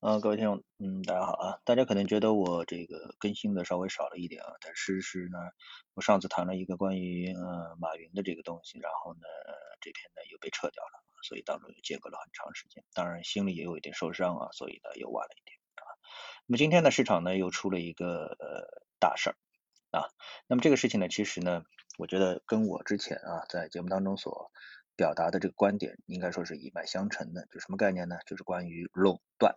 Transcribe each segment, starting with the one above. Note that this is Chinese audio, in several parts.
啊，各位听众，嗯，大家好啊。大家可能觉得我这个更新的稍微少了一点啊，但事实呢，我上次谈了一个关于呃马云的这个东西，然后呢这篇呢又被撤掉了，所以当中又间隔了很长时间，当然心里也有一点受伤啊，所以呢又晚了一点啊。那么今天呢市场呢又出了一个呃大事儿啊，那么这个事情呢其实呢，我觉得跟我之前啊在节目当中所表达的这个观点应该说是一脉相承的，就什么概念呢？就是关于垄断。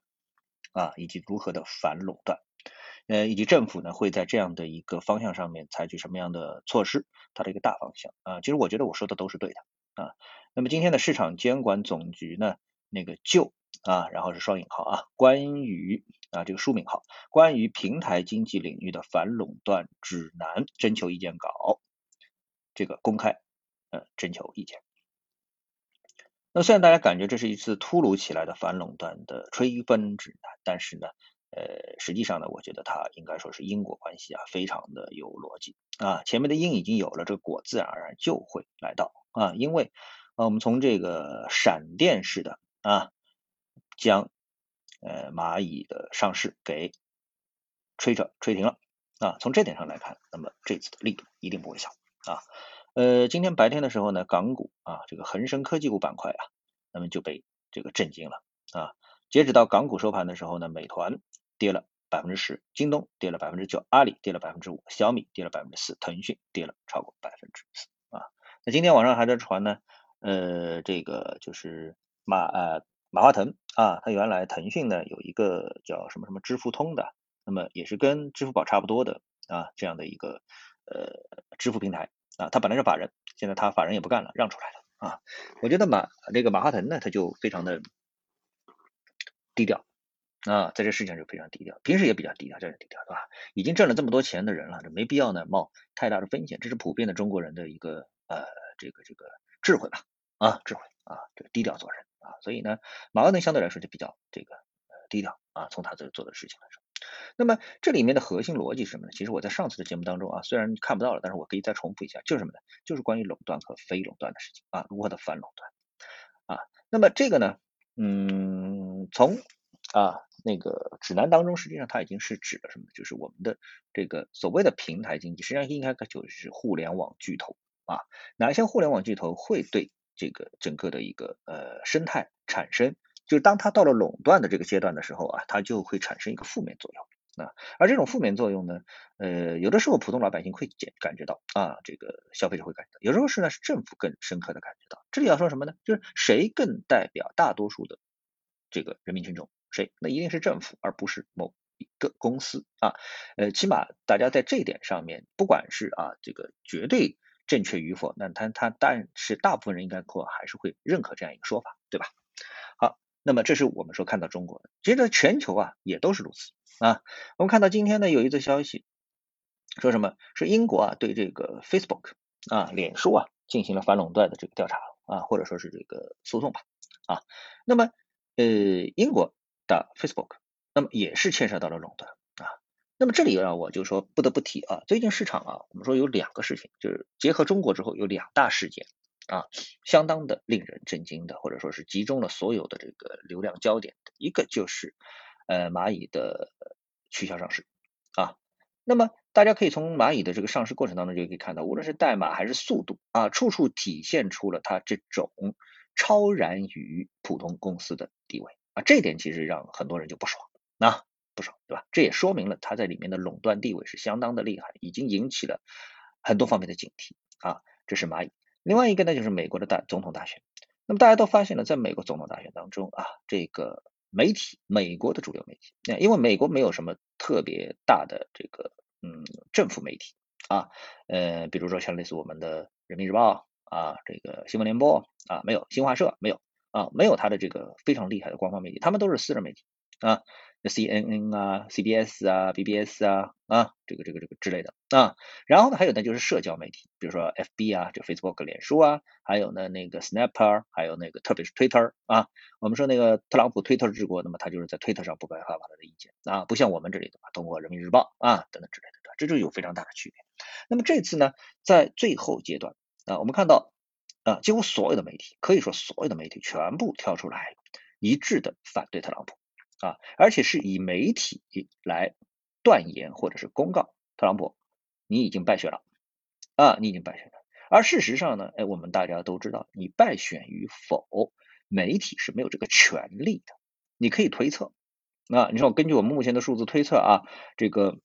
啊，以及如何的反垄断，呃，以及政府呢会在这样的一个方向上面采取什么样的措施，它的一个大方向啊，其实我觉得我说的都是对的啊。那么今天的市场监管总局呢，那个就啊，然后是双引号啊，关于啊这个书名号，关于平台经济领域的反垄断指南征求意见稿，这个公开呃征求意见。那虽然大家感觉这是一次突如其来的反垄断的吹分指南，但是呢，呃，实际上呢，我觉得它应该说是因果关系啊，非常的有逻辑啊。前面的因已经有了，这个果自然而然就会来到啊。因为啊，我们从这个闪电式的啊，将呃蚂蚁的上市给吹着吹停了啊。从这点上来看，那么这次的力度一定不会小啊。呃，今天白天的时候呢，港股啊，这个恒生科技股板块啊，那么就被这个震惊了啊。截止到港股收盘的时候呢，美团跌了百分之十，京东跌了百分之九，阿里跌了百分之五，小米跌了百分之四，腾讯跌了超过百分之四啊。那今天晚上还在传呢，呃，这个就是马呃马化腾啊，他原来腾讯呢有一个叫什么什么支付通的，那么也是跟支付宝差不多的啊这样的一个呃支付平台。啊，他本来是法人，现在他法人也不干了，让出来了啊。我觉得马这个马化腾呢，他就非常的低调啊，在这事情上就非常低调，平时也比较低调，这样低调对吧？已经挣了这么多钱的人了，这没必要呢冒太大的风险，这是普遍的中国人的一个呃这个这个智慧吧啊智慧啊，这个低调做人啊。所以呢，马化腾相对来说就比较这个呃低调啊，从他这做的事情来说。那么这里面的核心逻辑是什么呢？其实我在上次的节目当中啊，虽然看不到了，但是我可以再重复一下，就是什么呢？就是关于垄断和非垄断的事情啊，如何的反垄断啊。那么这个呢，嗯，从啊那个指南当中，实际上它已经是指了什么？就是我们的这个所谓的平台经济，实际上应该就是互联网巨头啊。哪一些互联网巨头会对这个整个的一个呃生态产生？就是当它到了垄断的这个阶段的时候啊，它就会产生一个负面作用啊。而这种负面作用呢，呃，有的时候普通老百姓会感感觉到啊，这个消费者会感觉到，有时候是呢是政府更深刻的感觉到。这里要说什么呢？就是谁更代表大多数的这个人民群众？谁？那一定是政府，而不是某一个公司啊。呃，起码大家在这一点上面，不管是啊这个绝对正确与否，那他他但是大部分人应该或还是会认可这样一个说法，对吧？好那么这是我们说看到中国的，其实在全球啊也都是如此啊。我们看到今天呢有一则消息，说什么？是英国啊对这个 Facebook 啊脸书啊进行了反垄断的这个调查啊，或者说是这个诉讼吧啊。那么呃英国的 Facebook 那么也是牵涉到了垄断啊。那么这里啊我就说不得不提啊，最近市场啊我们说有两个事情，就是结合中国之后有两大事件。啊，相当的令人震惊的，或者说是集中了所有的这个流量焦点的一个就是呃蚂蚁的取消上市啊。那么大家可以从蚂蚁的这个上市过程当中就可以看到，无论是代码还是速度啊，处处体现出了它这种超然于普通公司的地位啊。这点其实让很多人就不爽啊，不爽对吧？这也说明了它在里面的垄断地位是相当的厉害，已经引起了很多方面的警惕啊。这是蚂蚁。另外一个呢，就是美国的大总统大选。那么大家都发现了，在美国总统大选当中啊，这个媒体，美国的主流媒体，因为美国没有什么特别大的这个嗯政府媒体啊，呃，比如说像类似我们的人民日报啊，这个新闻联播啊，没有新华社，没有啊，没有它的这个非常厉害的官方媒体，他们都是私人媒体啊。C N N 啊，C B S 啊，B B S 啊，啊，这个这个这个之类的啊，然后呢，还有呢就是社交媒体，比如说 F B 啊，就 Facebook 脸书啊，还有呢那个 Snapper，还有那个特别是 Twitter 啊，我们说那个特朗普 Twitter 治国，那么他就是在 Twitter 上不敢发表他的意见啊，不像我们这里的通过人民日报啊等等之类的，这就有非常大的区别。那么这次呢，在最后阶段啊，我们看到啊，几乎所有的媒体，可以说所有的媒体全部跳出来一致的反对特朗普。啊，而且是以媒体来断言或者是公告特朗普你已经败选了啊，你已经败选了。而事实上呢，哎，我们大家都知道，你败选与否，媒体是没有这个权利的。你可以推测，啊，你说我根据我们目前的数字推测啊，这个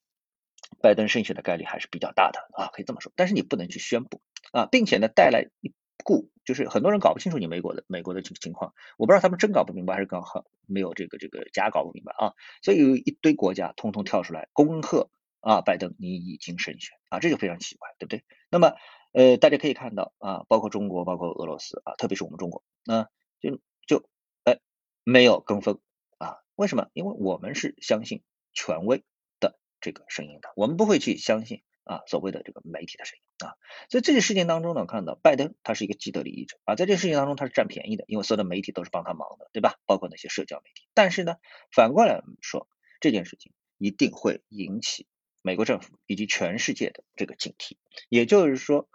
拜登胜选的概率还是比较大的啊，可以这么说。但是你不能去宣布啊，并且呢，带来一故就是很多人搞不清楚你美国的美国的情情况，我不知道他们真搞不明白还是刚好没有这个这个假搞不明白啊，所以有一堆国家通通跳出来恭贺啊，拜登你已经胜选啊，这就非常奇怪，对不对？那么呃，大家可以看到啊，包括中国，包括俄罗斯啊，特别是我们中国，那就就哎没有跟风啊。为什么？因为我们是相信权威的这个声音的，我们不会去相信啊所谓的这个媒体的声音啊。在这个事件当中呢，看到拜登他是一个既得利益者啊，在这个事情当中他是占便宜的，因为所有的媒体都是帮他忙的，对吧？包括那些社交媒体。但是呢，反过来说，这件事情一定会引起美国政府以及全世界的这个警惕。也就是说，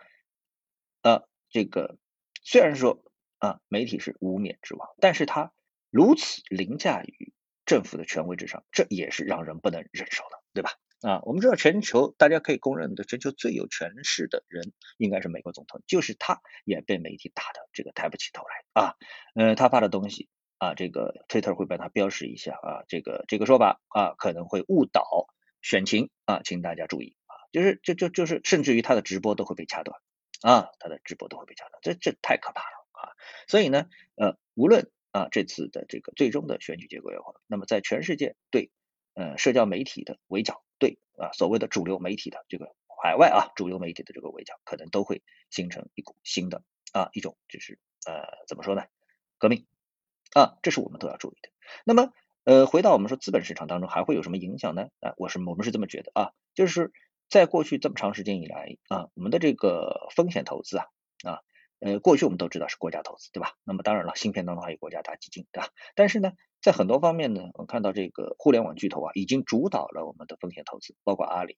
呃，这个虽然说啊媒体是无冕之王，但是他如此凌驾于。政府的权威之上，这也是让人不能忍受的，对吧？啊，我们知道全球大家可以公认的全球最有权势的人应该是美国总统，就是他也被媒体打的这个抬不起头来啊。呃，他发的东西啊，这个 Twitter 会帮他标识一下啊，这个这个说法啊可能会误导选情啊，请大家注意啊，就是就就就是甚至于他的直播都会被掐断啊，他的直播都会被掐断，这这太可怕了啊。所以呢，呃，无论啊，这次的这个最终的选举结果也好，那么在全世界对呃社交媒体的围剿，啊所谓的主流媒体的这个海外啊主流媒体的这个围剿，可能都会形成一股新的啊一种就是呃怎么说呢革命啊，这是我们都要注意的。那么呃回到我们说资本市场当中还会有什么影响呢？啊，我是我们是这么觉得啊，就是在过去这么长时间以来啊，我们的这个风险投资啊。呃，过去我们都知道是国家投资，对吧？那么当然了，芯片当中还有国家大基金，对吧？但是呢，在很多方面呢，我们看到这个互联网巨头啊，已经主导了我们的风险投资，包括阿里，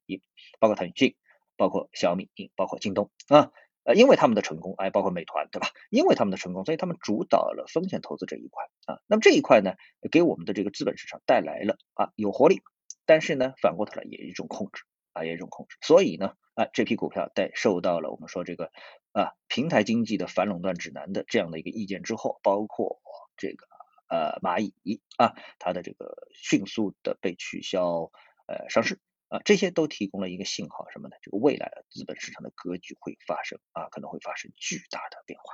包括腾讯，包括小米，包括京东啊，呃，因为他们的成功，哎，包括美团，对吧？因为他们的成功，所以他们主导了风险投资这一块啊。那么这一块呢，给我们的这个资本市场带来了啊有活力，但是呢，反过头来也一种控制啊，也一种控制。所以呢，啊，这批股票在受到了我们说这个。啊，平台经济的反垄断指南的这样的一个意见之后，包括这个呃蚂蚁啊，它的这个迅速的被取消呃上市啊，这些都提供了一个信号，什么呢？这个未来的资本市场的格局会发生啊，可能会发生巨大的变化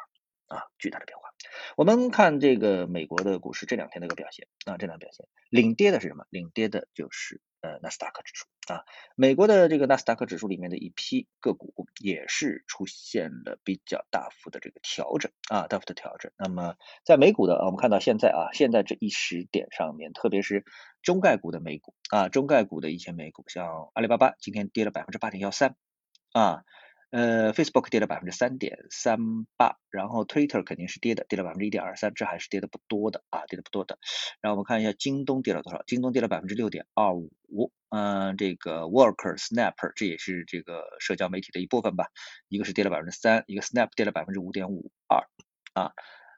啊，巨大的变化。我们看这个美国的股市这两天的一个表现啊，这两天表现领跌的是什么？领跌的就是呃纳斯达克指数。啊，美国的这个纳斯达克指数里面的一批个股也是出现了比较大幅的这个调整啊，大幅的调整。那么在美股的啊，我们看到现在啊，现在这一时点上面，特别是中概股的美股啊，中概股的一些美股，像阿里巴巴今天跌了百分之八点幺三啊。呃，Facebook 跌了百分之三点三八，然后 Twitter 肯定是跌的，跌了百分之一点二三，这还是跌的不多的啊，跌的不多的。然后我们看一下京东跌了多少，京东跌了百分之六点二五，嗯，这个 Worker、Snap 这也是这个社交媒体的一部分吧，一个是跌了百分之三，一个 Snap 跌了百分之五点五二啊，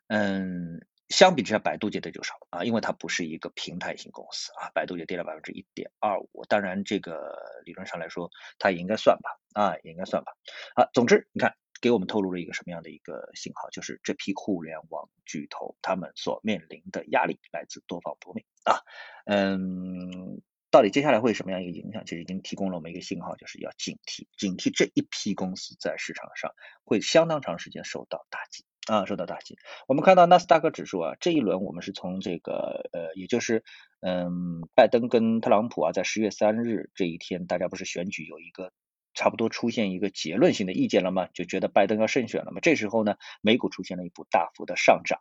嗯。相比之下，百度跌的就少啊，因为它不是一个平台型公司啊，百度也跌了百分之一点二五。当然，这个理论上来说，它也应该算吧啊，也应该算吧。啊，总之，你看，给我们透露了一个什么样的一个信号，就是这批互联网巨头他们所面临的压力来自多方不明啊。嗯，到底接下来会什么样一个影响？其实已经提供了我们一个信号，就是要警惕，警惕这一批公司在市场上会相当长时间受到打击。啊，受到打击。我们看到纳斯达克指数啊，这一轮我们是从这个呃，也就是嗯，拜登跟特朗普啊，在十月三日这一天，大家不是选举有一个差不多出现一个结论性的意见了吗？就觉得拜登要胜选了嘛。这时候呢，美股出现了一波大幅的上涨。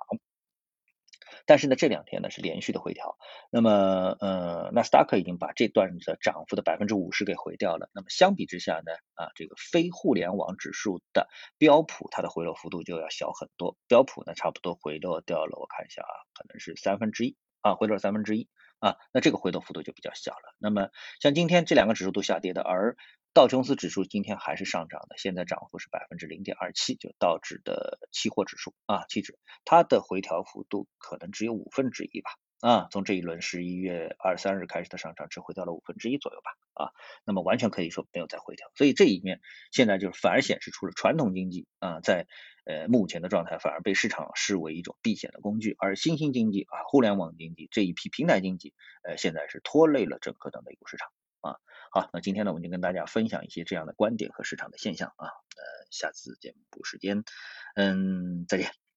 但是呢，这两天呢是连续的回调，那么呃，纳斯达克已经把这段的涨幅的百分之五十给回掉了。那么相比之下呢，啊，这个非互联网指数的标普，它的回落幅度就要小很多。标普呢，差不多回落掉了，我看一下啊，可能是三分之一啊，回落三分之一啊，那这个回落幅度就比较小了。那么像今天这两个指数都下跌的，而道琼斯指数今天还是上涨的，现在涨幅是百分之零点二七，就道指的期货指数啊，期指，它的回调幅度可能只有五分之一吧，啊，从这一轮十一月二十三日开始的上涨，只回调了五分之一左右吧，啊，那么完全可以说没有再回调，所以这一面现在就是反而显示出了传统经济啊，在呃目前的状态反而被市场视为一种避险的工具，而新兴经济啊，互联网经济这一批平台经济，呃，现在是拖累了整个的美股市场。啊。好，那今天呢，我们就跟大家分享一些这样的观点和市场的现象啊，呃，下次节目时间，嗯，再见。